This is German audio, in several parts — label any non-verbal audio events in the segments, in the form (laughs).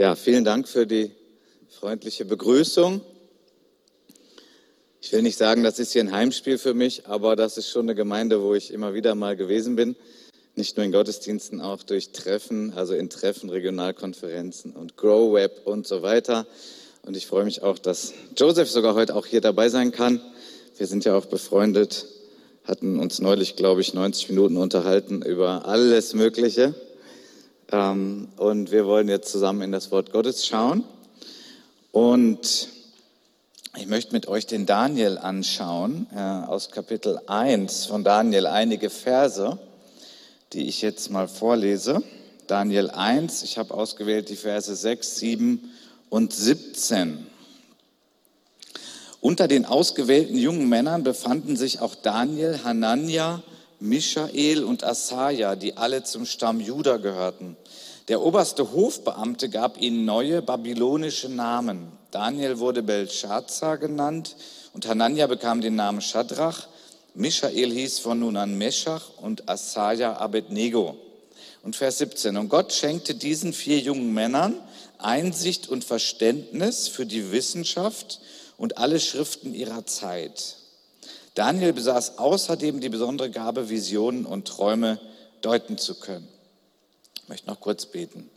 Ja, vielen Dank für die freundliche Begrüßung. Ich will nicht sagen, das ist hier ein Heimspiel für mich, aber das ist schon eine Gemeinde, wo ich immer wieder mal gewesen bin. Nicht nur in Gottesdiensten, auch durch Treffen, also in Treffen, Regionalkonferenzen und Grow Web und so weiter. Und ich freue mich auch, dass Joseph sogar heute auch hier dabei sein kann. Wir sind ja auch befreundet, hatten uns neulich, glaube ich, 90 Minuten unterhalten über alles Mögliche. Ähm, und wir wollen jetzt zusammen in das Wort Gottes schauen. Und ich möchte mit euch den Daniel anschauen, äh, aus Kapitel 1 von Daniel, einige Verse, die ich jetzt mal vorlese. Daniel 1, ich habe ausgewählt die Verse 6, 7 und 17. Unter den ausgewählten jungen Männern befanden sich auch Daniel, Hanania, Michael und Asaja, die alle zum Stamm Juda gehörten. Der oberste Hofbeamte gab ihnen neue babylonische Namen. Daniel wurde Belshazzar genannt und Hanania bekam den Namen Shadrach. Michael hieß von nun an Meshach und Asaja Abednego. Und Vers 17. Und Gott schenkte diesen vier jungen Männern Einsicht und Verständnis für die Wissenschaft und alle Schriften ihrer Zeit. Daniel besaß außerdem die besondere Gabe, Visionen und Träume deuten zu können. Ich möchte noch kurz beten.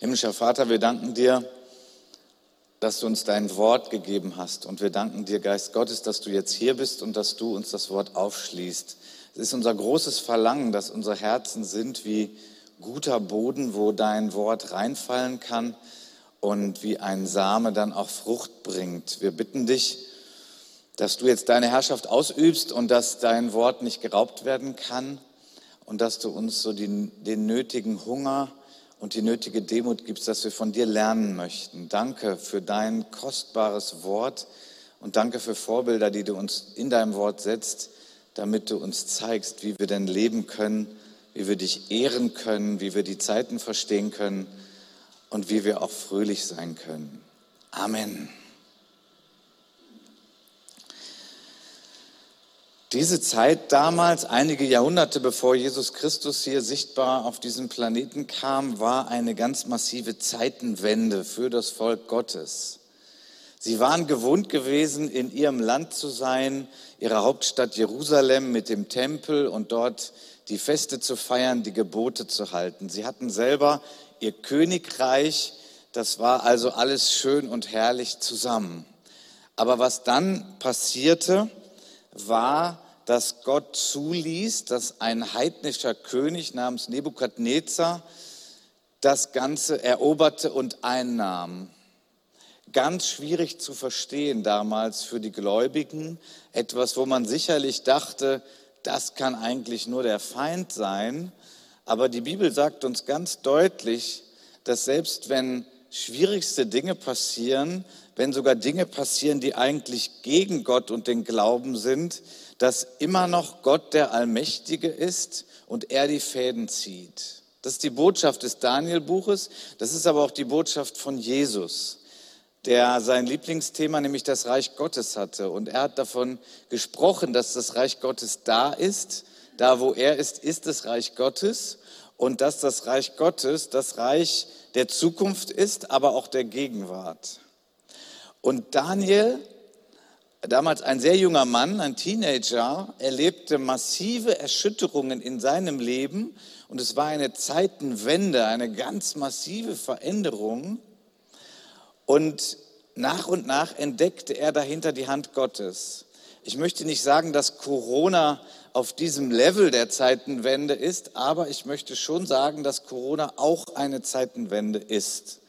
Himmlischer Vater, wir danken dir, dass du uns dein Wort gegeben hast. Und wir danken dir, Geist Gottes, dass du jetzt hier bist und dass du uns das Wort aufschließt. Es ist unser großes Verlangen, dass unsere Herzen sind wie guter Boden, wo dein Wort reinfallen kann und wie ein Same dann auch Frucht bringt. Wir bitten dich, dass du jetzt deine Herrschaft ausübst und dass dein Wort nicht geraubt werden kann und dass du uns so den, den nötigen Hunger und die nötige Demut gibst, dass wir von dir lernen möchten. Danke für dein kostbares Wort und danke für Vorbilder, die du uns in deinem Wort setzt, damit du uns zeigst, wie wir denn leben können, wie wir dich ehren können, wie wir die Zeiten verstehen können und wie wir auch fröhlich sein können. Amen. Diese Zeit damals, einige Jahrhunderte bevor Jesus Christus hier sichtbar auf diesen Planeten kam, war eine ganz massive Zeitenwende für das Volk Gottes. Sie waren gewohnt gewesen, in ihrem Land zu sein, ihrer Hauptstadt Jerusalem mit dem Tempel und dort die Feste zu feiern, die Gebote zu halten. Sie hatten selber ihr Königreich, das war also alles schön und herrlich zusammen. Aber was dann passierte, war, dass Gott zuließ, dass ein heidnischer König namens Nebukadnezar das Ganze eroberte und einnahm. Ganz schwierig zu verstehen damals für die Gläubigen, etwas, wo man sicherlich dachte, das kann eigentlich nur der Feind sein. Aber die Bibel sagt uns ganz deutlich, dass selbst wenn schwierigste Dinge passieren, wenn sogar Dinge passieren, die eigentlich gegen Gott und den Glauben sind, dass immer noch Gott der Allmächtige ist und er die Fäden zieht. Das ist die Botschaft des Daniel-Buches, das ist aber auch die Botschaft von Jesus, der sein Lieblingsthema, nämlich das Reich Gottes hatte. Und er hat davon gesprochen, dass das Reich Gottes da ist. Da, wo er ist, ist das Reich Gottes. Und dass das Reich Gottes das Reich der Zukunft ist, aber auch der Gegenwart. Und Daniel, damals ein sehr junger Mann, ein Teenager, erlebte massive Erschütterungen in seinem Leben und es war eine Zeitenwende, eine ganz massive Veränderung. Und nach und nach entdeckte er dahinter die Hand Gottes. Ich möchte nicht sagen, dass Corona auf diesem Level der Zeitenwende ist, aber ich möchte schon sagen, dass Corona auch eine Zeitenwende ist.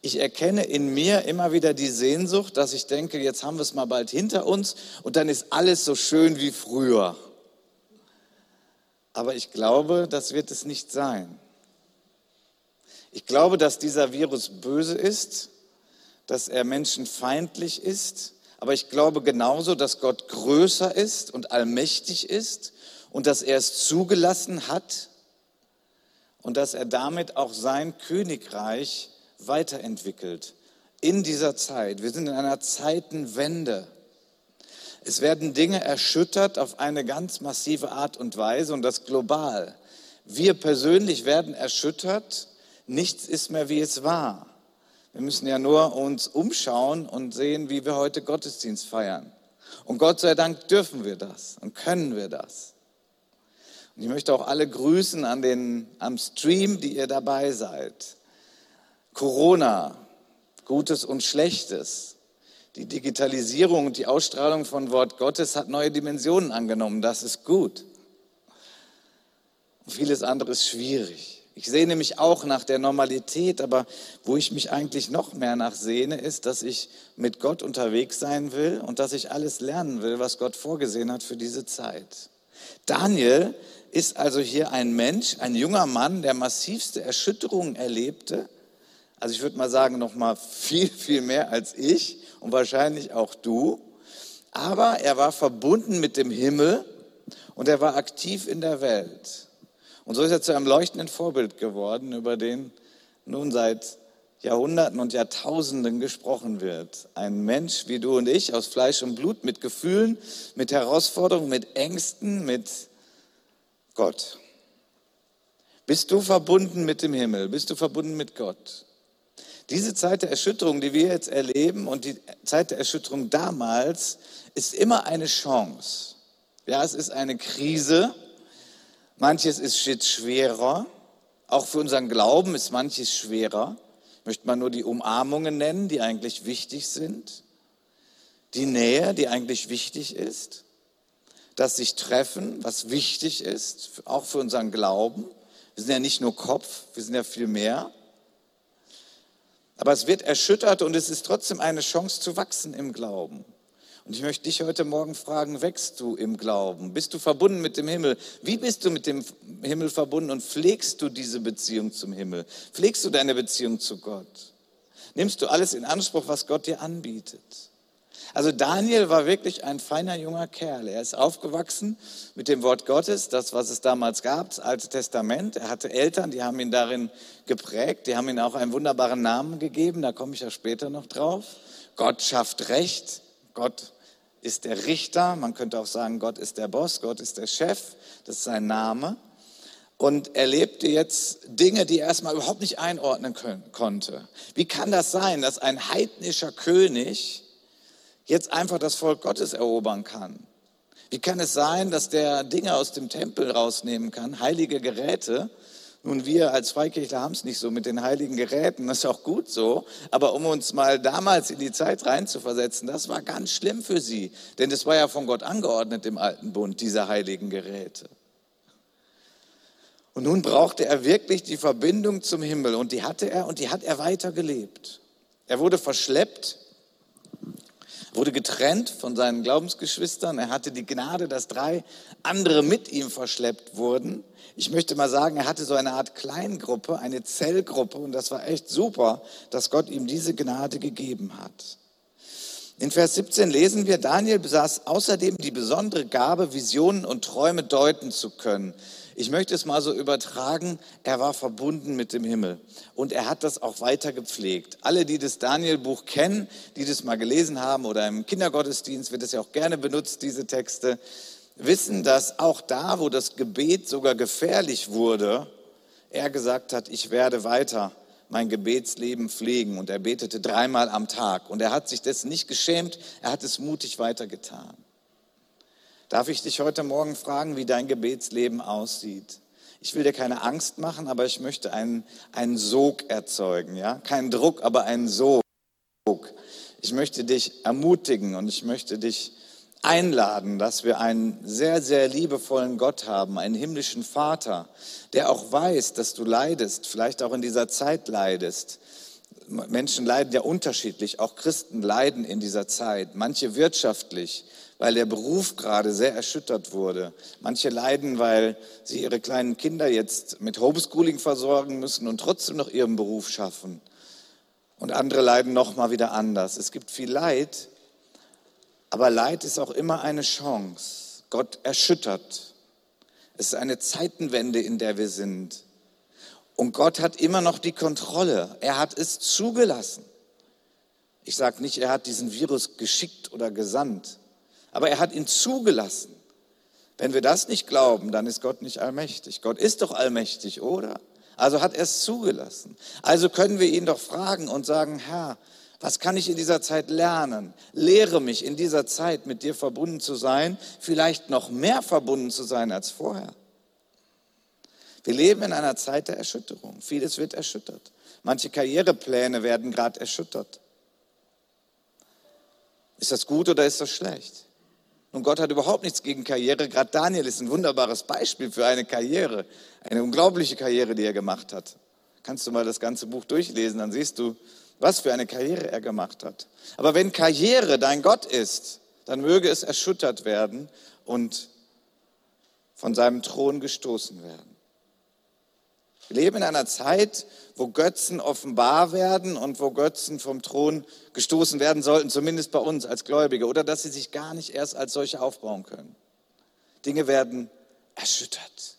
Ich erkenne in mir immer wieder die Sehnsucht, dass ich denke, jetzt haben wir es mal bald hinter uns und dann ist alles so schön wie früher. Aber ich glaube, das wird es nicht sein. Ich glaube, dass dieser Virus böse ist, dass er menschenfeindlich ist, aber ich glaube genauso, dass Gott größer ist und allmächtig ist und dass er es zugelassen hat und dass er damit auch sein Königreich weiterentwickelt in dieser Zeit. Wir sind in einer Zeitenwende. Es werden Dinge erschüttert auf eine ganz massive Art und Weise und das global. Wir persönlich werden erschüttert. Nichts ist mehr, wie es war. Wir müssen ja nur uns umschauen und sehen, wie wir heute Gottesdienst feiern. Und Gott sei Dank dürfen wir das und können wir das. Und ich möchte auch alle grüßen an den, am Stream, die ihr dabei seid. Corona, Gutes und Schlechtes. Die Digitalisierung und die Ausstrahlung von Wort Gottes hat neue Dimensionen angenommen. Das ist gut. Und vieles andere ist schwierig. Ich sehne mich auch nach der Normalität, aber wo ich mich eigentlich noch mehr nach sehne, ist, dass ich mit Gott unterwegs sein will und dass ich alles lernen will, was Gott vorgesehen hat für diese Zeit. Daniel ist also hier ein Mensch, ein junger Mann, der massivste Erschütterungen erlebte also ich würde mal sagen, noch mal viel, viel mehr als ich und wahrscheinlich auch du. Aber er war verbunden mit dem Himmel und er war aktiv in der Welt. Und so ist er zu einem leuchtenden Vorbild geworden, über den nun seit Jahrhunderten und Jahrtausenden gesprochen wird. Ein Mensch wie du und ich, aus Fleisch und Blut, mit Gefühlen, mit Herausforderungen, mit Ängsten, mit Gott. Bist du verbunden mit dem Himmel? Bist du verbunden mit Gott? Diese Zeit der Erschütterung, die wir jetzt erleben und die Zeit der Erschütterung damals, ist immer eine Chance. Ja, es ist eine Krise. Manches ist schwerer. Auch für unseren Glauben ist manches schwerer. Möchte mal nur die Umarmungen nennen, die eigentlich wichtig sind. Die Nähe, die eigentlich wichtig ist. Das sich treffen, was wichtig ist, auch für unseren Glauben. Wir sind ja nicht nur Kopf, wir sind ja viel mehr. Aber es wird erschüttert und es ist trotzdem eine Chance zu wachsen im Glauben. Und ich möchte dich heute Morgen fragen, wächst du im Glauben? Bist du verbunden mit dem Himmel? Wie bist du mit dem Himmel verbunden und pflegst du diese Beziehung zum Himmel? Pflegst du deine Beziehung zu Gott? Nimmst du alles in Anspruch, was Gott dir anbietet? Also Daniel war wirklich ein feiner junger Kerl. Er ist aufgewachsen mit dem Wort Gottes, das, was es damals gab, das Alte Testament. Er hatte Eltern, die haben ihn darin geprägt, die haben ihm auch einen wunderbaren Namen gegeben, da komme ich ja später noch drauf. Gott schafft Recht, Gott ist der Richter, man könnte auch sagen, Gott ist der Boss, Gott ist der Chef, das ist sein Name. Und er lebte jetzt Dinge, die er erstmal überhaupt nicht einordnen können, konnte. Wie kann das sein, dass ein heidnischer König jetzt einfach das Volk Gottes erobern kann? Wie kann es sein, dass der Dinge aus dem Tempel rausnehmen kann, heilige Geräte? Nun, wir als Freikirchler haben es nicht so mit den heiligen Geräten, das ist auch gut so. Aber um uns mal damals in die Zeit reinzuversetzen, das war ganz schlimm für sie. Denn es war ja von Gott angeordnet im Alten Bund, diese heiligen Geräte. Und nun brauchte er wirklich die Verbindung zum Himmel und die hatte er und die hat er weitergelebt. Er wurde verschleppt wurde getrennt von seinen Glaubensgeschwistern. Er hatte die Gnade, dass drei andere mit ihm verschleppt wurden. Ich möchte mal sagen, er hatte so eine Art Kleingruppe, eine Zellgruppe und das war echt super, dass Gott ihm diese Gnade gegeben hat. In Vers 17 lesen wir, Daniel besaß außerdem die besondere Gabe, Visionen und Träume deuten zu können. Ich möchte es mal so übertragen, er war verbunden mit dem Himmel und er hat das auch weiter gepflegt. Alle, die das Daniel-Buch kennen, die das mal gelesen haben oder im Kindergottesdienst wird es ja auch gerne benutzt, diese Texte, wissen, dass auch da, wo das Gebet sogar gefährlich wurde, er gesagt hat, ich werde weiter mein Gebetsleben pflegen. Und er betete dreimal am Tag. Und er hat sich dessen nicht geschämt, er hat es mutig weitergetan. Darf ich dich heute Morgen fragen, wie dein Gebetsleben aussieht? Ich will dir keine Angst machen, aber ich möchte einen, einen Sog erzeugen, ja? Kein Druck, aber einen Sog. Ich möchte dich ermutigen und ich möchte dich einladen, dass wir einen sehr, sehr liebevollen Gott haben, einen himmlischen Vater, der auch weiß, dass du leidest, vielleicht auch in dieser Zeit leidest. Menschen leiden ja unterschiedlich, auch Christen leiden in dieser Zeit, manche wirtschaftlich, weil der Beruf gerade sehr erschüttert wurde. Manche leiden, weil sie ihre kleinen Kinder jetzt mit Homeschooling versorgen müssen und trotzdem noch ihren Beruf schaffen. Und andere leiden noch mal wieder anders. Es gibt viel Leid, aber Leid ist auch immer eine Chance. Gott erschüttert. Es ist eine Zeitenwende, in der wir sind. Und Gott hat immer noch die Kontrolle. Er hat es zugelassen. Ich sage nicht, er hat diesen Virus geschickt oder gesandt. Aber er hat ihn zugelassen. Wenn wir das nicht glauben, dann ist Gott nicht allmächtig. Gott ist doch allmächtig, oder? Also hat er es zugelassen. Also können wir ihn doch fragen und sagen, Herr, was kann ich in dieser Zeit lernen? Lehre mich in dieser Zeit mit dir verbunden zu sein, vielleicht noch mehr verbunden zu sein als vorher. Wir leben in einer Zeit der Erschütterung. Vieles wird erschüttert. Manche Karrierepläne werden gerade erschüttert. Ist das gut oder ist das schlecht? Und Gott hat überhaupt nichts gegen Karriere. Gerade Daniel ist ein wunderbares Beispiel für eine Karriere, eine unglaubliche Karriere, die er gemacht hat. Kannst du mal das ganze Buch durchlesen, dann siehst du, was für eine Karriere er gemacht hat. Aber wenn Karriere dein Gott ist, dann möge es erschüttert werden und von seinem Thron gestoßen werden. Wir leben in einer Zeit, wo Götzen offenbar werden und wo Götzen vom Thron gestoßen werden sollten, zumindest bei uns als Gläubige, oder dass sie sich gar nicht erst als solche aufbauen können. Dinge werden erschüttert.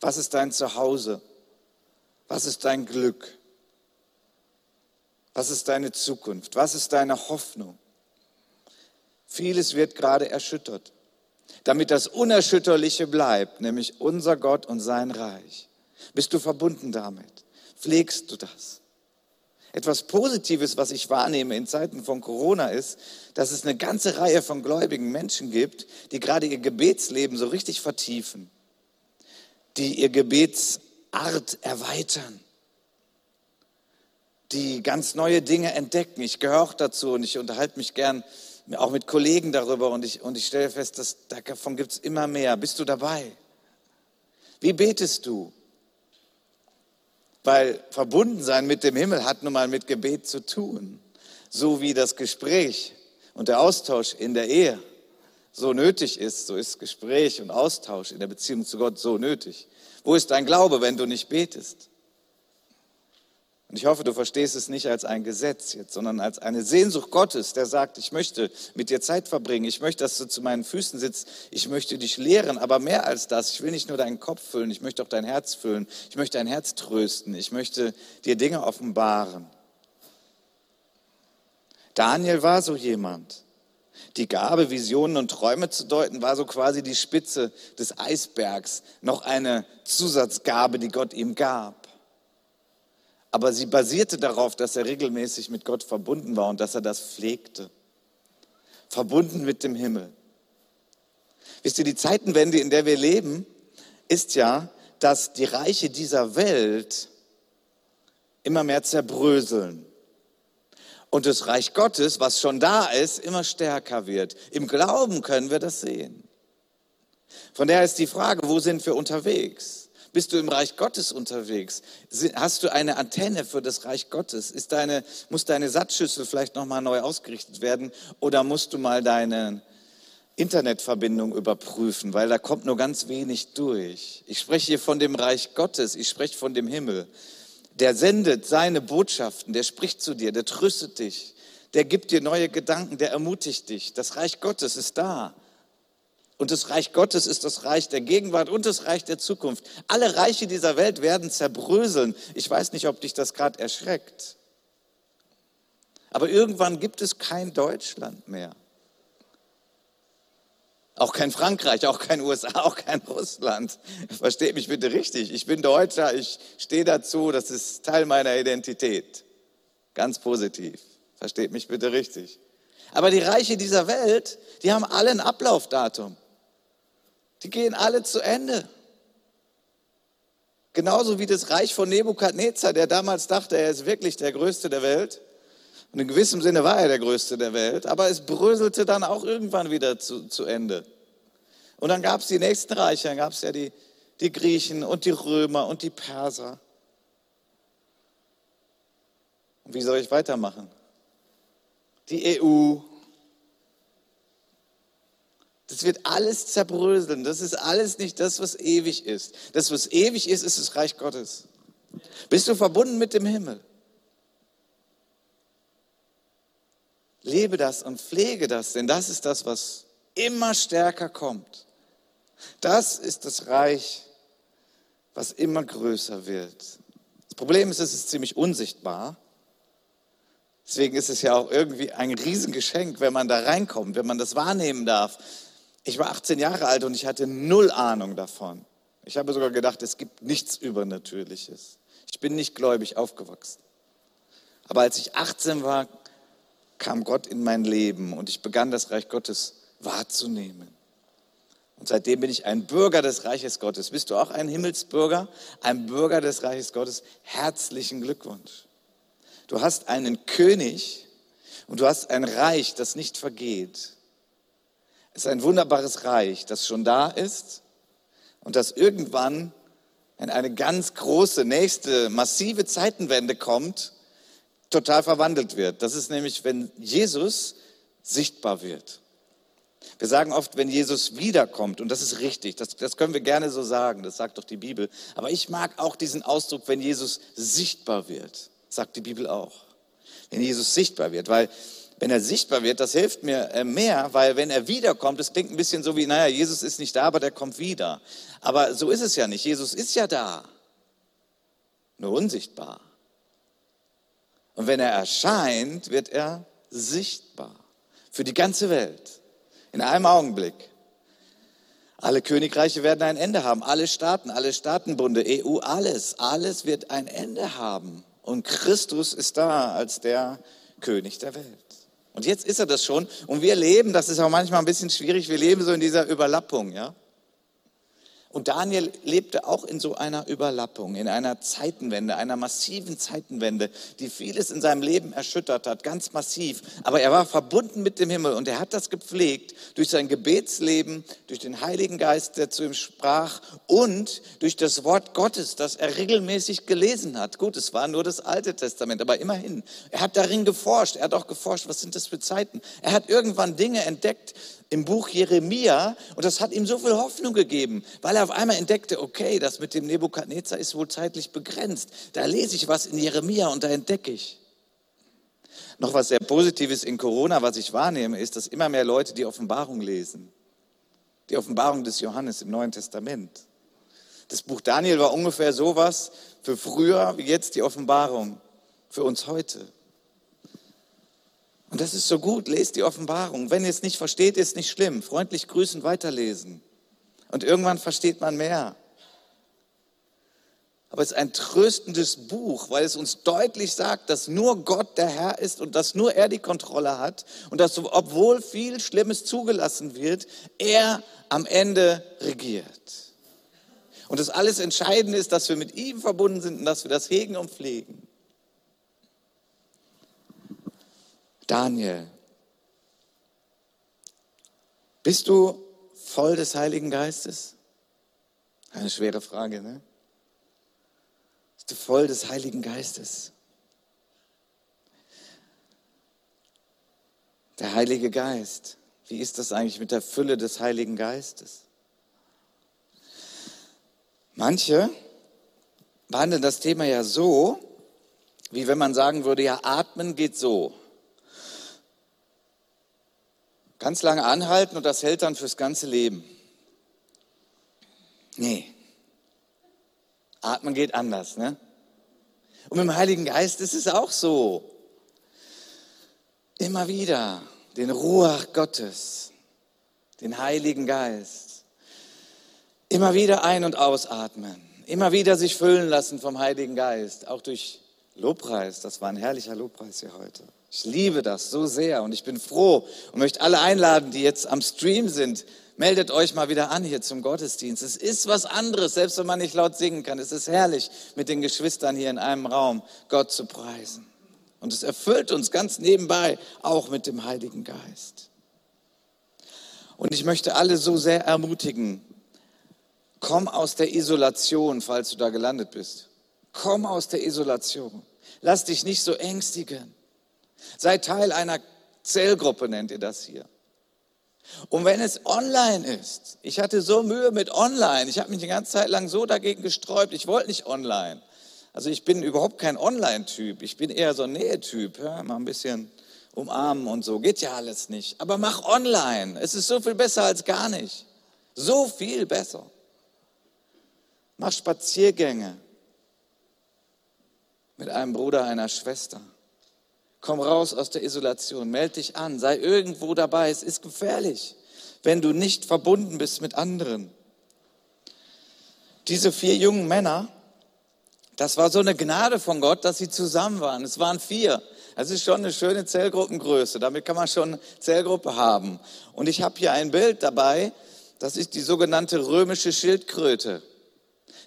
Was ist dein Zuhause? Was ist dein Glück? Was ist deine Zukunft? Was ist deine Hoffnung? Vieles wird gerade erschüttert, damit das Unerschütterliche bleibt, nämlich unser Gott und sein Reich. Bist du verbunden damit? Pflegst du das? Etwas Positives, was ich wahrnehme in Zeiten von Corona, ist, dass es eine ganze Reihe von gläubigen Menschen gibt, die gerade ihr Gebetsleben so richtig vertiefen, die ihr Gebetsart erweitern, die ganz neue Dinge entdecken. Ich gehöre auch dazu und ich unterhalte mich gern auch mit Kollegen darüber und ich, und ich stelle fest, dass davon gibt es immer mehr. Bist du dabei? Wie betest du? Weil verbunden sein mit dem Himmel hat nun mal mit Gebet zu tun. So wie das Gespräch und der Austausch in der Ehe so nötig ist, so ist Gespräch und Austausch in der Beziehung zu Gott so nötig. Wo ist dein Glaube, wenn du nicht betest? Und ich hoffe, du verstehst es nicht als ein Gesetz jetzt, sondern als eine Sehnsucht Gottes, der sagt, ich möchte mit dir Zeit verbringen, ich möchte, dass du zu meinen Füßen sitzt, ich möchte dich lehren, aber mehr als das, ich will nicht nur deinen Kopf füllen, ich möchte auch dein Herz füllen, ich möchte dein Herz trösten, ich möchte dir Dinge offenbaren. Daniel war so jemand. Die Gabe, Visionen und Träume zu deuten, war so quasi die Spitze des Eisbergs, noch eine Zusatzgabe, die Gott ihm gab aber sie basierte darauf, dass er regelmäßig mit Gott verbunden war und dass er das pflegte. Verbunden mit dem Himmel. Wisst ihr, die Zeitenwende, in der wir leben, ist ja, dass die Reiche dieser Welt immer mehr zerbröseln. Und das Reich Gottes, was schon da ist, immer stärker wird. Im Glauben können wir das sehen. Von daher ist die Frage, wo sind wir unterwegs? Bist du im Reich Gottes unterwegs? Hast du eine Antenne für das Reich Gottes? Ist deine, muss deine Satzschüssel vielleicht nochmal neu ausgerichtet werden oder musst du mal deine Internetverbindung überprüfen, weil da kommt nur ganz wenig durch. Ich spreche hier von dem Reich Gottes, ich spreche von dem Himmel. Der sendet seine Botschaften, der spricht zu dir, der tröstet dich, der gibt dir neue Gedanken, der ermutigt dich. Das Reich Gottes ist da. Und das Reich Gottes ist das Reich der Gegenwart und das Reich der Zukunft. Alle Reiche dieser Welt werden zerbröseln. Ich weiß nicht, ob dich das gerade erschreckt. Aber irgendwann gibt es kein Deutschland mehr. Auch kein Frankreich, auch kein USA, (laughs) auch kein Russland. Versteht mich bitte richtig. Ich bin Deutscher, ich stehe dazu, das ist Teil meiner Identität. Ganz positiv. Versteht mich bitte richtig. Aber die Reiche dieser Welt, die haben alle ein Ablaufdatum. Die gehen alle zu Ende. Genauso wie das Reich von Nebukadnezar, der damals dachte, er ist wirklich der Größte der Welt. Und in gewissem Sinne war er der Größte der Welt, aber es bröselte dann auch irgendwann wieder zu, zu Ende. Und dann gab es die nächsten Reiche, dann gab es ja die, die Griechen und die Römer und die Perser. Und wie soll ich weitermachen? Die EU das wird alles zerbröseln. Das ist alles nicht das, was ewig ist. Das, was ewig ist, ist das Reich Gottes. Bist du verbunden mit dem Himmel? Lebe das und pflege das, denn das ist das, was immer stärker kommt. Das ist das Reich, was immer größer wird. Das Problem ist, es ist ziemlich unsichtbar, Deswegen ist es ja auch irgendwie ein Riesengeschenk, wenn man da reinkommt, wenn man das wahrnehmen darf. Ich war 18 Jahre alt und ich hatte null Ahnung davon. Ich habe sogar gedacht, es gibt nichts Übernatürliches. Ich bin nicht gläubig aufgewachsen. Aber als ich 18 war, kam Gott in mein Leben und ich begann das Reich Gottes wahrzunehmen. Und seitdem bin ich ein Bürger des Reiches Gottes. Bist du auch ein Himmelsbürger, ein Bürger des Reiches Gottes? Herzlichen Glückwunsch. Du hast einen König und du hast ein Reich, das nicht vergeht. Ist ein wunderbares Reich, das schon da ist und das irgendwann in eine ganz große, nächste, massive Zeitenwende kommt, total verwandelt wird. Das ist nämlich, wenn Jesus sichtbar wird. Wir sagen oft, wenn Jesus wiederkommt, und das ist richtig, das, das können wir gerne so sagen, das sagt doch die Bibel. Aber ich mag auch diesen Ausdruck, wenn Jesus sichtbar wird, sagt die Bibel auch. Wenn Jesus sichtbar wird, weil wenn er sichtbar wird, das hilft mir äh, mehr, weil wenn er wiederkommt, das klingt ein bisschen so wie, naja, Jesus ist nicht da, aber der kommt wieder. Aber so ist es ja nicht. Jesus ist ja da, nur unsichtbar. Und wenn er erscheint, wird er sichtbar für die ganze Welt. In einem Augenblick. Alle Königreiche werden ein Ende haben. Alle Staaten, alle Staatenbunde, EU, alles, alles wird ein Ende haben. Und Christus ist da als der König der Welt. Und jetzt ist er das schon. Und wir leben, das ist auch manchmal ein bisschen schwierig, wir leben so in dieser Überlappung, ja. Und Daniel lebte auch in so einer Überlappung, in einer Zeitenwende, einer massiven Zeitenwende, die vieles in seinem Leben erschüttert hat, ganz massiv. Aber er war verbunden mit dem Himmel und er hat das gepflegt durch sein Gebetsleben, durch den Heiligen Geist, der zu ihm sprach und durch das Wort Gottes, das er regelmäßig gelesen hat. Gut, es war nur das Alte Testament, aber immerhin. Er hat darin geforscht. Er hat auch geforscht, was sind das für Zeiten. Er hat irgendwann Dinge entdeckt, im Buch Jeremia und das hat ihm so viel Hoffnung gegeben, weil er auf einmal entdeckte, okay, das mit dem Nebukadnezar ist wohl zeitlich begrenzt. Da lese ich was in Jeremia und da entdecke ich. Noch was sehr Positives in Corona, was ich wahrnehme, ist, dass immer mehr Leute die Offenbarung lesen. Die Offenbarung des Johannes im Neuen Testament. Das Buch Daniel war ungefähr sowas für früher wie jetzt die Offenbarung für uns heute. Und das ist so gut, lest die Offenbarung. Wenn ihr es nicht versteht, ist nicht schlimm. Freundlich grüßen, weiterlesen. Und irgendwann versteht man mehr. Aber es ist ein tröstendes Buch, weil es uns deutlich sagt, dass nur Gott der Herr ist und dass nur er die Kontrolle hat und dass, obwohl viel Schlimmes zugelassen wird, er am Ende regiert. Und das alles Entscheidende ist, dass wir mit ihm verbunden sind und dass wir das hegen und pflegen. Daniel, bist du voll des Heiligen Geistes? Eine schwere Frage, ne? Bist du voll des Heiligen Geistes? Der Heilige Geist, wie ist das eigentlich mit der Fülle des Heiligen Geistes? Manche behandeln das Thema ja so, wie wenn man sagen würde, ja, atmen geht so. Ganz lange anhalten und das hält dann fürs ganze Leben. Nee. Atmen geht anders, ne? Und mit dem Heiligen Geist ist es auch so. Immer wieder den Ruach Gottes, den Heiligen Geist. Immer wieder ein- und ausatmen. Immer wieder sich füllen lassen vom Heiligen Geist. Auch durch Lobpreis. Das war ein herrlicher Lobpreis hier heute. Ich liebe das so sehr und ich bin froh und möchte alle einladen, die jetzt am Stream sind. Meldet euch mal wieder an hier zum Gottesdienst. Es ist was anderes, selbst wenn man nicht laut singen kann. Es ist herrlich, mit den Geschwistern hier in einem Raum Gott zu preisen. Und es erfüllt uns ganz nebenbei auch mit dem Heiligen Geist. Und ich möchte alle so sehr ermutigen, komm aus der Isolation, falls du da gelandet bist. Komm aus der Isolation. Lass dich nicht so ängstigen. Sei Teil einer Zellgruppe, nennt ihr das hier. Und wenn es online ist, ich hatte so Mühe mit online, ich habe mich die ganze Zeit lang so dagegen gesträubt, ich wollte nicht online. Also ich bin überhaupt kein Online-Typ, ich bin eher so ein Nähetyp, ja? mal ein bisschen umarmen und so, geht ja alles nicht. Aber mach online, es ist so viel besser als gar nicht. So viel besser. Mach Spaziergänge mit einem Bruder, einer Schwester. Komm raus aus der Isolation, melde dich an, sei irgendwo dabei. Es ist gefährlich, wenn du nicht verbunden bist mit anderen. Diese vier jungen Männer, das war so eine Gnade von Gott, dass sie zusammen waren. Es waren vier. Das ist schon eine schöne Zellgruppengröße. Damit kann man schon Zellgruppe haben. Und ich habe hier ein Bild dabei. Das ist die sogenannte römische Schildkröte.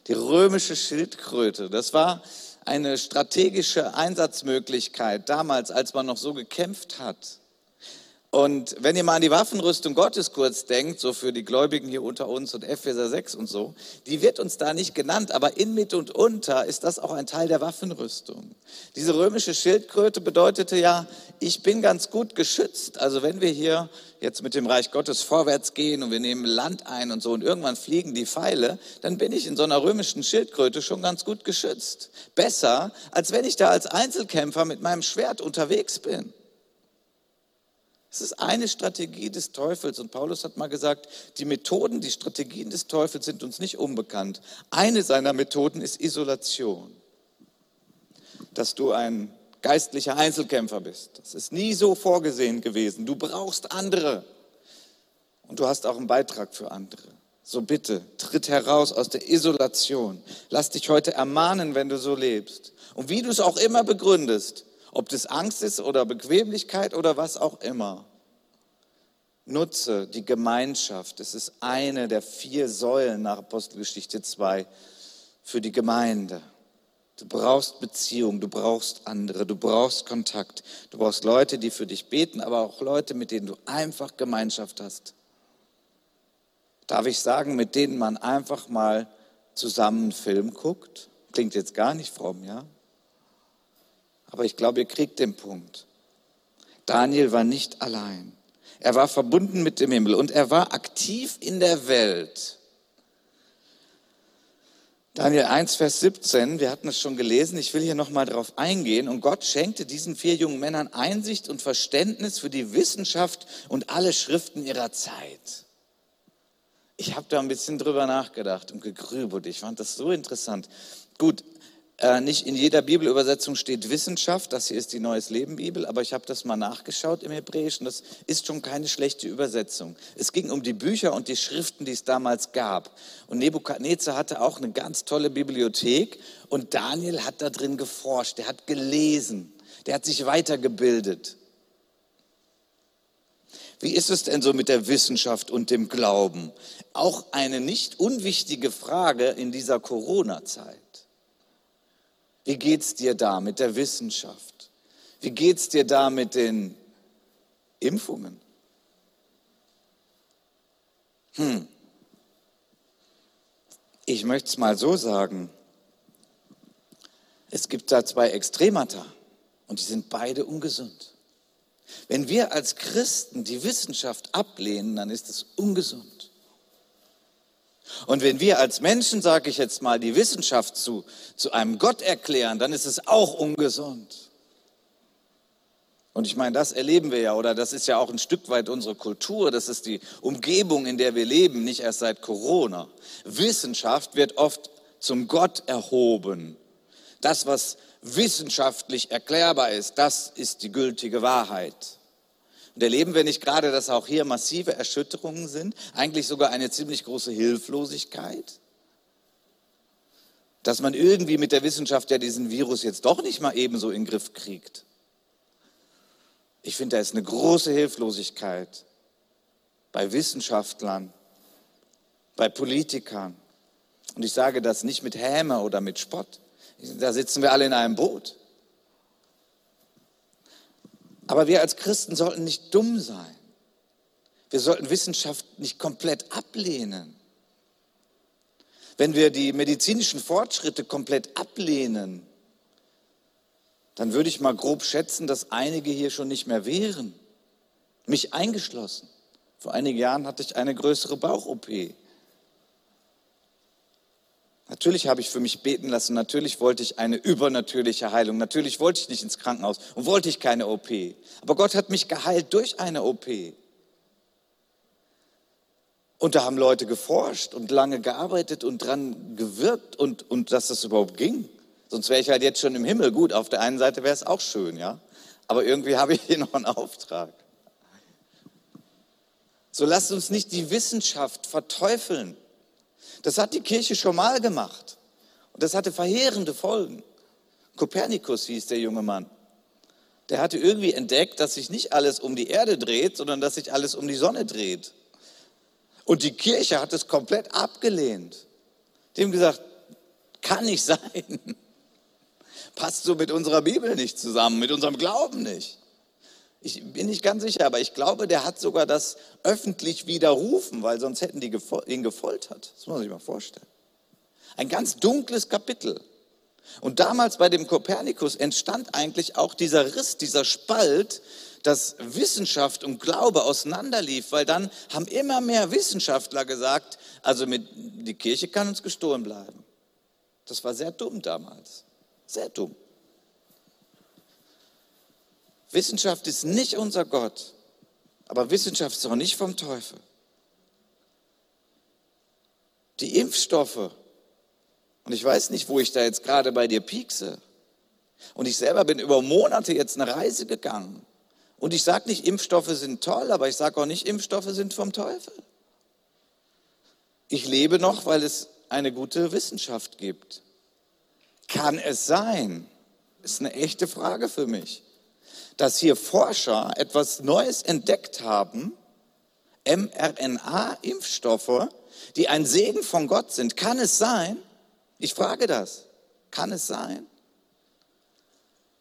Die römische Schildkröte. Das war eine strategische Einsatzmöglichkeit damals, als man noch so gekämpft hat. Und wenn ihr mal an die Waffenrüstung Gottes kurz denkt, so für die Gläubigen hier unter uns und Epheser 6 und so, die wird uns da nicht genannt, aber in, mit und unter ist das auch ein Teil der Waffenrüstung. Diese römische Schildkröte bedeutete ja, ich bin ganz gut geschützt. Also wenn wir hier jetzt mit dem Reich Gottes vorwärts gehen und wir nehmen Land ein und so und irgendwann fliegen die Pfeile, dann bin ich in so einer römischen Schildkröte schon ganz gut geschützt. Besser, als wenn ich da als Einzelkämpfer mit meinem Schwert unterwegs bin. Es ist eine Strategie des Teufels und Paulus hat mal gesagt, die Methoden, die Strategien des Teufels sind uns nicht unbekannt. Eine seiner Methoden ist Isolation. Dass du ein geistlicher Einzelkämpfer bist. Das ist nie so vorgesehen gewesen. Du brauchst andere und du hast auch einen Beitrag für andere. So bitte, tritt heraus aus der Isolation. Lass dich heute ermahnen, wenn du so lebst. Und wie du es auch immer begründest, ob das Angst ist oder Bequemlichkeit oder was auch immer. Nutze die Gemeinschaft. Es ist eine der vier Säulen nach Apostelgeschichte 2 für die Gemeinde. Du brauchst Beziehung, du brauchst andere, du brauchst Kontakt, du brauchst Leute, die für dich beten, aber auch Leute, mit denen du einfach Gemeinschaft hast. Darf ich sagen, mit denen man einfach mal zusammen einen Film guckt? Klingt jetzt gar nicht fromm, ja? Aber ich glaube, ihr kriegt den Punkt. Daniel war nicht allein. Er war verbunden mit dem Himmel und er war aktiv in der Welt. Daniel 1, Vers 17, wir hatten es schon gelesen, ich will hier nochmal drauf eingehen. Und Gott schenkte diesen vier jungen Männern Einsicht und Verständnis für die Wissenschaft und alle Schriften ihrer Zeit. Ich habe da ein bisschen drüber nachgedacht und gegrübelt. Ich fand das so interessant. Gut, äh, nicht in jeder Bibelübersetzung steht Wissenschaft, das hier ist die Neues Leben Bibel, aber ich habe das mal nachgeschaut im Hebräischen, das ist schon keine schlechte Übersetzung. Es ging um die Bücher und die Schriften, die es damals gab. Und Nebukadnezar hatte auch eine ganz tolle Bibliothek und Daniel hat da drin geforscht, der hat gelesen, der hat sich weitergebildet. Wie ist es denn so mit der Wissenschaft und dem Glauben? Auch eine nicht unwichtige Frage in dieser Corona-Zeit. Wie geht's dir da mit der Wissenschaft? Wie geht's dir da mit den Impfungen? Hm. Ich möchte es mal so sagen. Es gibt da zwei Extremata und die sind beide ungesund. Wenn wir als Christen die Wissenschaft ablehnen, dann ist es ungesund. Und wenn wir als Menschen, sage ich jetzt mal, die Wissenschaft zu, zu einem Gott erklären, dann ist es auch ungesund. Und ich meine, das erleben wir ja, oder das ist ja auch ein Stück weit unsere Kultur, das ist die Umgebung, in der wir leben, nicht erst seit Corona. Wissenschaft wird oft zum Gott erhoben. Das, was wissenschaftlich erklärbar ist, das ist die gültige Wahrheit. Und erleben wir nicht gerade, dass auch hier massive Erschütterungen sind, eigentlich sogar eine ziemlich große Hilflosigkeit? Dass man irgendwie mit der Wissenschaft ja diesen Virus jetzt doch nicht mal ebenso in den Griff kriegt. Ich finde, da ist eine große Hilflosigkeit bei Wissenschaftlern, bei Politikern. Und ich sage das nicht mit Häme oder mit Spott. Da sitzen wir alle in einem Boot. Aber wir als Christen sollten nicht dumm sein. Wir sollten Wissenschaft nicht komplett ablehnen. Wenn wir die medizinischen Fortschritte komplett ablehnen, dann würde ich mal grob schätzen, dass einige hier schon nicht mehr wären. Mich eingeschlossen. Vor einigen Jahren hatte ich eine größere Bauch-OP. Natürlich habe ich für mich beten lassen, natürlich wollte ich eine übernatürliche Heilung, natürlich wollte ich nicht ins Krankenhaus und wollte ich keine OP. Aber Gott hat mich geheilt durch eine OP. Und da haben Leute geforscht und lange gearbeitet und dran gewirkt und, und dass das überhaupt ging. Sonst wäre ich halt jetzt schon im Himmel. Gut, auf der einen Seite wäre es auch schön, ja. Aber irgendwie habe ich (laughs) hier noch einen Auftrag. So lasst uns nicht die Wissenschaft verteufeln. Das hat die Kirche schon mal gemacht. Und das hatte verheerende Folgen. Kopernikus hieß der junge Mann. Der hatte irgendwie entdeckt, dass sich nicht alles um die Erde dreht, sondern dass sich alles um die Sonne dreht. Und die Kirche hat es komplett abgelehnt. Die haben gesagt, kann nicht (laughs) sein. Passt so mit unserer Bibel nicht zusammen, mit unserem Glauben nicht. Ich bin nicht ganz sicher, aber ich glaube, der hat sogar das öffentlich widerrufen, weil sonst hätten die ihn gefoltert. Das muss man sich mal vorstellen. Ein ganz dunkles Kapitel. Und damals bei dem Kopernikus entstand eigentlich auch dieser Riss, dieser Spalt, dass Wissenschaft und Glaube auseinanderlief, weil dann haben immer mehr Wissenschaftler gesagt, also mit, die Kirche kann uns gestohlen bleiben. Das war sehr dumm damals. Sehr dumm. Wissenschaft ist nicht unser Gott, aber Wissenschaft ist auch nicht vom Teufel. Die Impfstoffe, und ich weiß nicht, wo ich da jetzt gerade bei dir piekse, und ich selber bin über Monate jetzt eine Reise gegangen. Und ich sage nicht, Impfstoffe sind toll, aber ich sage auch nicht, Impfstoffe sind vom Teufel. Ich lebe noch, weil es eine gute Wissenschaft gibt. Kann es sein? Ist eine echte Frage für mich dass hier Forscher etwas Neues entdeckt haben, mRNA-Impfstoffe, die ein Segen von Gott sind. Kann es sein? Ich frage das. Kann es sein?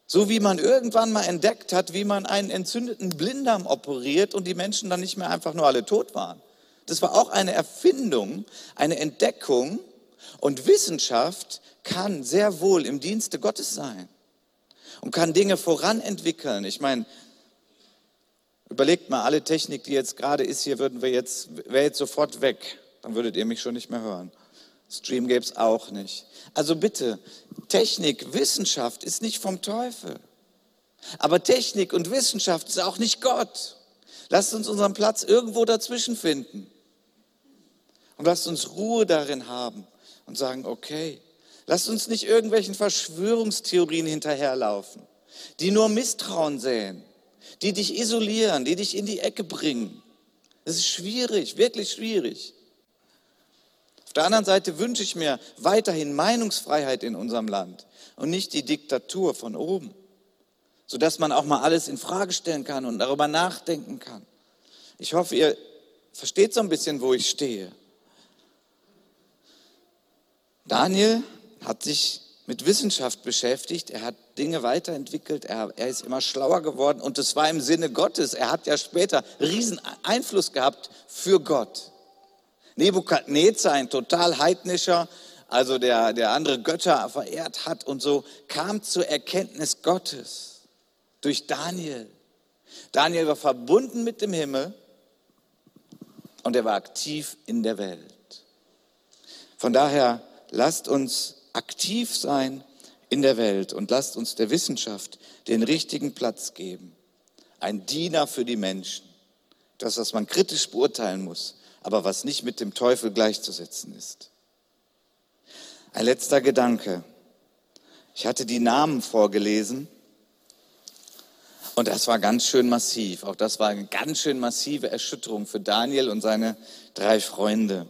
So wie man irgendwann mal entdeckt hat, wie man einen entzündeten Blinddarm operiert und die Menschen dann nicht mehr einfach nur alle tot waren. Das war auch eine Erfindung, eine Entdeckung und Wissenschaft kann sehr wohl im Dienste Gottes sein und kann Dinge voranentwickeln. Ich meine, überlegt mal, alle Technik, die jetzt gerade ist, hier würden wir jetzt, wäre jetzt sofort weg. Dann würdet ihr mich schon nicht mehr hören. Stream gäbe es auch nicht. Also bitte, Technik, Wissenschaft ist nicht vom Teufel. Aber Technik und Wissenschaft ist auch nicht Gott. Lasst uns unseren Platz irgendwo dazwischen finden. Und lasst uns Ruhe darin haben und sagen, okay, Lasst uns nicht irgendwelchen Verschwörungstheorien hinterherlaufen, die nur Misstrauen säen, die dich isolieren, die dich in die Ecke bringen. Das ist schwierig, wirklich schwierig. Auf der anderen Seite wünsche ich mir weiterhin Meinungsfreiheit in unserem Land und nicht die Diktatur von oben, sodass man auch mal alles in Frage stellen kann und darüber nachdenken kann. Ich hoffe, ihr versteht so ein bisschen, wo ich stehe. Daniel hat sich mit Wissenschaft beschäftigt, er hat Dinge weiterentwickelt, er, er ist immer schlauer geworden und es war im Sinne Gottes. Er hat ja später riesen Einfluss gehabt für Gott. Nebukadnezar, ein total heidnischer, also der, der andere Götter verehrt hat und so, kam zur Erkenntnis Gottes durch Daniel. Daniel war verbunden mit dem Himmel und er war aktiv in der Welt. Von daher lasst uns aktiv sein in der Welt und lasst uns der Wissenschaft den richtigen Platz geben. Ein Diener für die Menschen. Das, was man kritisch beurteilen muss, aber was nicht mit dem Teufel gleichzusetzen ist. Ein letzter Gedanke. Ich hatte die Namen vorgelesen und das war ganz schön massiv. Auch das war eine ganz schön massive Erschütterung für Daniel und seine drei Freunde.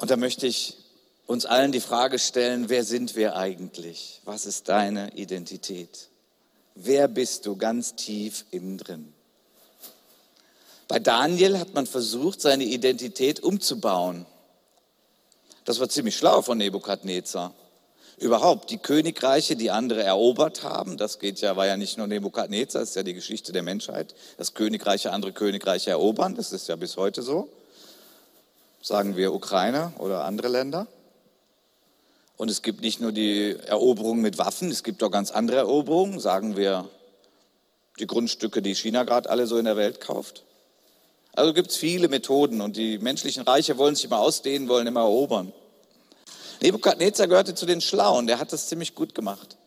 Und da möchte ich uns allen die Frage stellen, wer sind wir eigentlich? Was ist deine Identität? Wer bist du ganz tief innen drin? Bei Daniel hat man versucht, seine Identität umzubauen. Das war ziemlich schlau von Nebukadnezar. Überhaupt, die Königreiche, die andere erobert haben, das geht ja, war ja nicht nur Nebukadnezar, das ist ja die Geschichte der Menschheit, dass Königreiche andere Königreiche erobern, das ist ja bis heute so sagen wir Ukraine oder andere Länder. Und es gibt nicht nur die Eroberung mit Waffen, es gibt auch ganz andere Eroberungen, sagen wir die Grundstücke, die China gerade alle so in der Welt kauft. Also gibt es viele Methoden und die menschlichen Reiche wollen sich immer ausdehnen, wollen immer erobern. Nebukadnezar gehörte zu den Schlauen, der hat das ziemlich gut gemacht.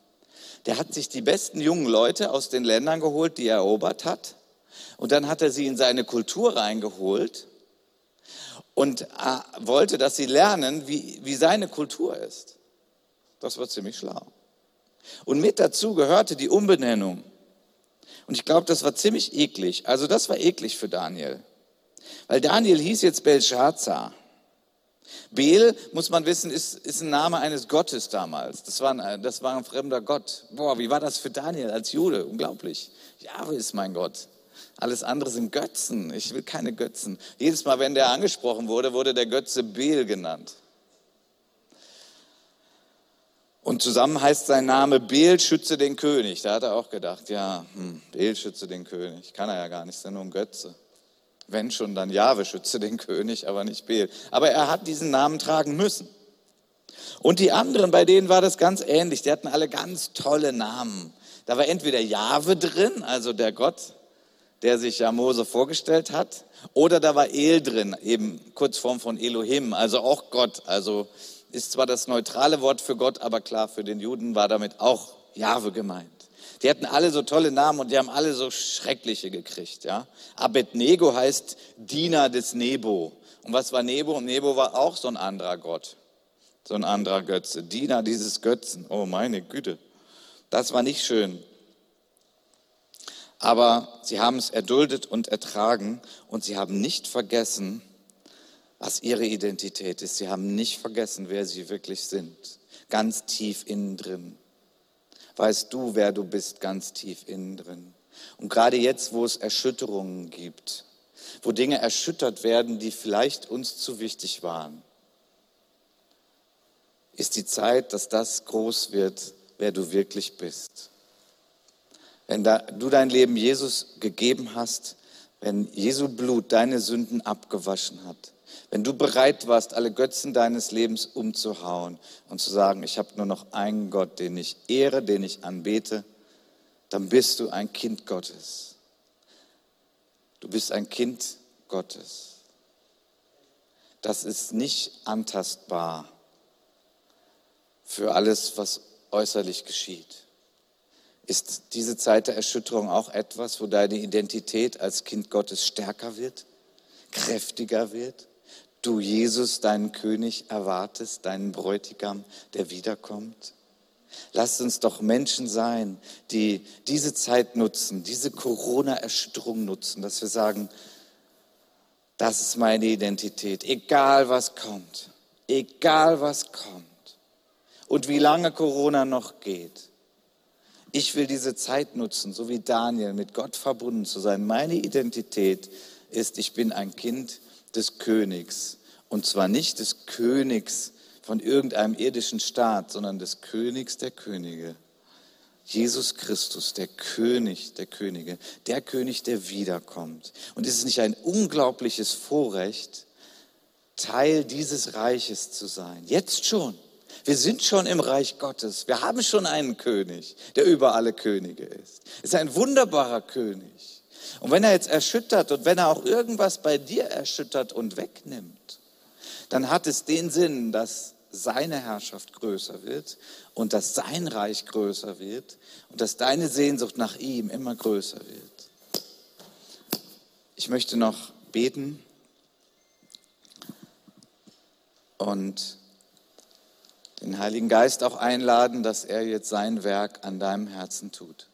Der hat sich die besten jungen Leute aus den Ländern geholt, die er erobert hat. Und dann hat er sie in seine Kultur reingeholt und äh, wollte, dass sie lernen, wie, wie seine Kultur ist. Das war ziemlich schlau. Und mit dazu gehörte die Umbenennung. Und ich glaube, das war ziemlich eklig. Also das war eklig für Daniel. Weil Daniel hieß jetzt Belshazzar. Bel, muss man wissen, ist, ist ein Name eines Gottes damals. Das war, ein, das war ein fremder Gott. Boah, wie war das für Daniel als Jude? Unglaublich. Jahwe ist mein Gott. Alles andere sind Götzen. Ich will keine Götzen. Jedes Mal, wenn der angesprochen wurde, wurde der Götze Bel genannt. Und zusammen heißt sein Name Bel schütze den König. Da hat er auch gedacht, ja, hm, Bel schütze den König. Kann er ja gar nicht, ist ja nur ein Götze. Wenn schon, dann Jahwe schütze den König, aber nicht Bel. Aber er hat diesen Namen tragen müssen. Und die anderen, bei denen war das ganz ähnlich. Die hatten alle ganz tolle Namen. Da war entweder Jahwe drin, also der Gott, der sich ja Mose vorgestellt hat, oder da war El drin, eben Kurzform von Elohim, also auch Gott, also ist zwar das neutrale Wort für Gott, aber klar, für den Juden war damit auch Jahwe gemeint. Die hatten alle so tolle Namen und die haben alle so schreckliche gekriegt. Ja? Abednego heißt Diener des Nebo. Und was war Nebo? Nebo war auch so ein anderer Gott, so ein anderer Götze. Diener dieses Götzen. Oh meine Güte, das war nicht schön. Aber sie haben es erduldet und ertragen und sie haben nicht vergessen, was ihre Identität ist. Sie haben nicht vergessen, wer sie wirklich sind. Ganz tief innen drin. Weißt du, wer du bist, ganz tief innen drin. Und gerade jetzt, wo es Erschütterungen gibt, wo Dinge erschüttert werden, die vielleicht uns zu wichtig waren, ist die Zeit, dass das groß wird, wer du wirklich bist. Wenn da, du dein Leben Jesus gegeben hast, wenn Jesu Blut deine Sünden abgewaschen hat, wenn du bereit warst, alle Götzen deines Lebens umzuhauen und zu sagen, ich habe nur noch einen Gott, den ich ehre, den ich anbete, dann bist du ein Kind Gottes. Du bist ein Kind Gottes. Das ist nicht antastbar für alles, was äußerlich geschieht. Ist diese Zeit der Erschütterung auch etwas, wo deine Identität als Kind Gottes stärker wird, kräftiger wird? du Jesus, deinen König, erwartest, deinen Bräutigam, der wiederkommt? Lasst uns doch Menschen sein, die diese Zeit nutzen, diese Corona-Erschütterung nutzen, dass wir sagen, das ist meine Identität, egal was kommt, egal was kommt und wie lange Corona noch geht. Ich will diese Zeit nutzen, so wie Daniel, mit Gott verbunden zu sein. Meine Identität ist, ich bin ein Kind des Königs. Und zwar nicht des Königs von irgendeinem irdischen Staat, sondern des Königs der Könige. Jesus Christus, der König der Könige, der König, der wiederkommt. Und ist es nicht ein unglaubliches Vorrecht, Teil dieses Reiches zu sein? Jetzt schon. Wir sind schon im Reich Gottes. Wir haben schon einen König, der über alle Könige ist. Es ist ein wunderbarer König. Und wenn er jetzt erschüttert und wenn er auch irgendwas bei dir erschüttert und wegnimmt, dann hat es den Sinn, dass seine Herrschaft größer wird und dass sein Reich größer wird und dass deine Sehnsucht nach ihm immer größer wird. Ich möchte noch beten und den Heiligen Geist auch einladen, dass er jetzt sein Werk an deinem Herzen tut.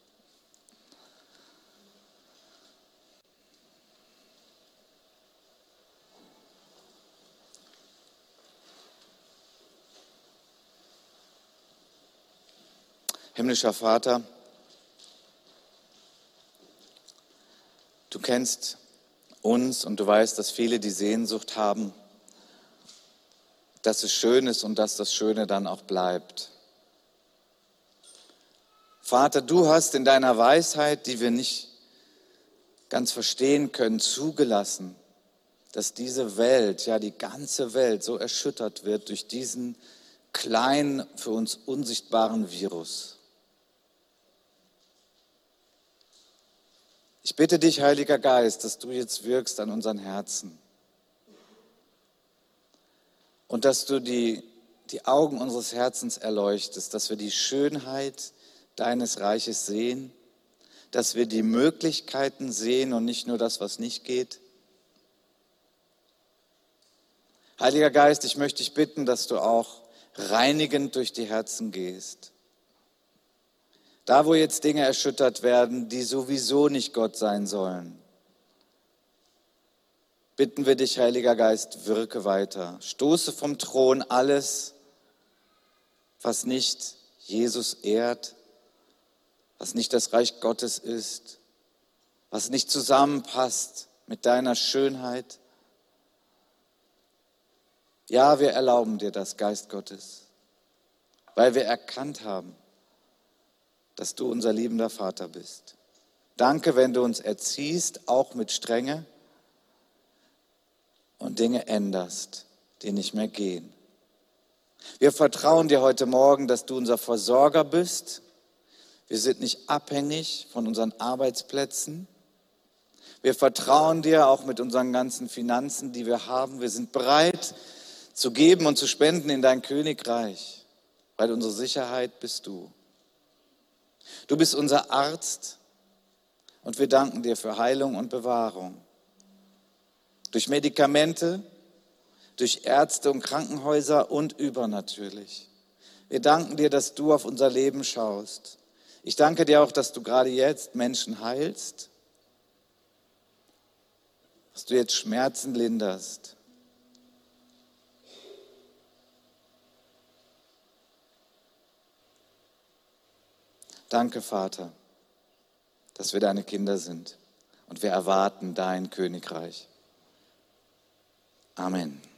Himmlischer Vater, du kennst uns und du weißt, dass viele die Sehnsucht haben, dass es schön ist und dass das Schöne dann auch bleibt. Vater, du hast in deiner Weisheit, die wir nicht ganz verstehen können, zugelassen, dass diese Welt, ja die ganze Welt so erschüttert wird durch diesen kleinen, für uns unsichtbaren Virus. Ich bitte dich, Heiliger Geist, dass du jetzt wirkst an unseren Herzen und dass du die, die Augen unseres Herzens erleuchtest, dass wir die Schönheit deines Reiches sehen, dass wir die Möglichkeiten sehen und nicht nur das, was nicht geht. Heiliger Geist, ich möchte dich bitten, dass du auch reinigend durch die Herzen gehst Da, wo jetzt Dinge erschüttert werden, die sowieso nicht Gott sein sollen, bitten wir dich, Heiliger Geist, wirke weiter. Stoße vom Thron alles, was nicht Jesus ehrt, was nicht das Reich Gottes ist, was nicht zusammenpasst mit deiner Schönheit. Ja, wir erlauben dir das, Geist Gottes, weil wir erkannt haben, dass du unser liebender Vater bist. Danke, wenn du uns erziehst, auch mit Strenge und Dinge änderst, die nicht mehr gehen. Wir vertrauen dir heute Morgen, dass du unser Versorger bist. Wir sind nicht abhängig von unseren Arbeitsplätzen. Wir vertrauen dir auch mit unseren ganzen Finanzen, die wir haben. Wir sind bereit zu geben und zu spenden in dein Königreich, weil unsere Sicherheit bist du. Du bist unser Arzt und wir danken dir für Heilung und Bewahrung durch Medikamente, durch Ärzte und Krankenhäuser und übernatürlich. Wir danken dir, dass du auf unser Leben schaust. Ich danke dir auch, dass du gerade jetzt Menschen heilst, dass du jetzt Schmerzen linderst. Danke, Vater, dass wir deine Kinder sind und wir erwarten dein Königreich. Amen.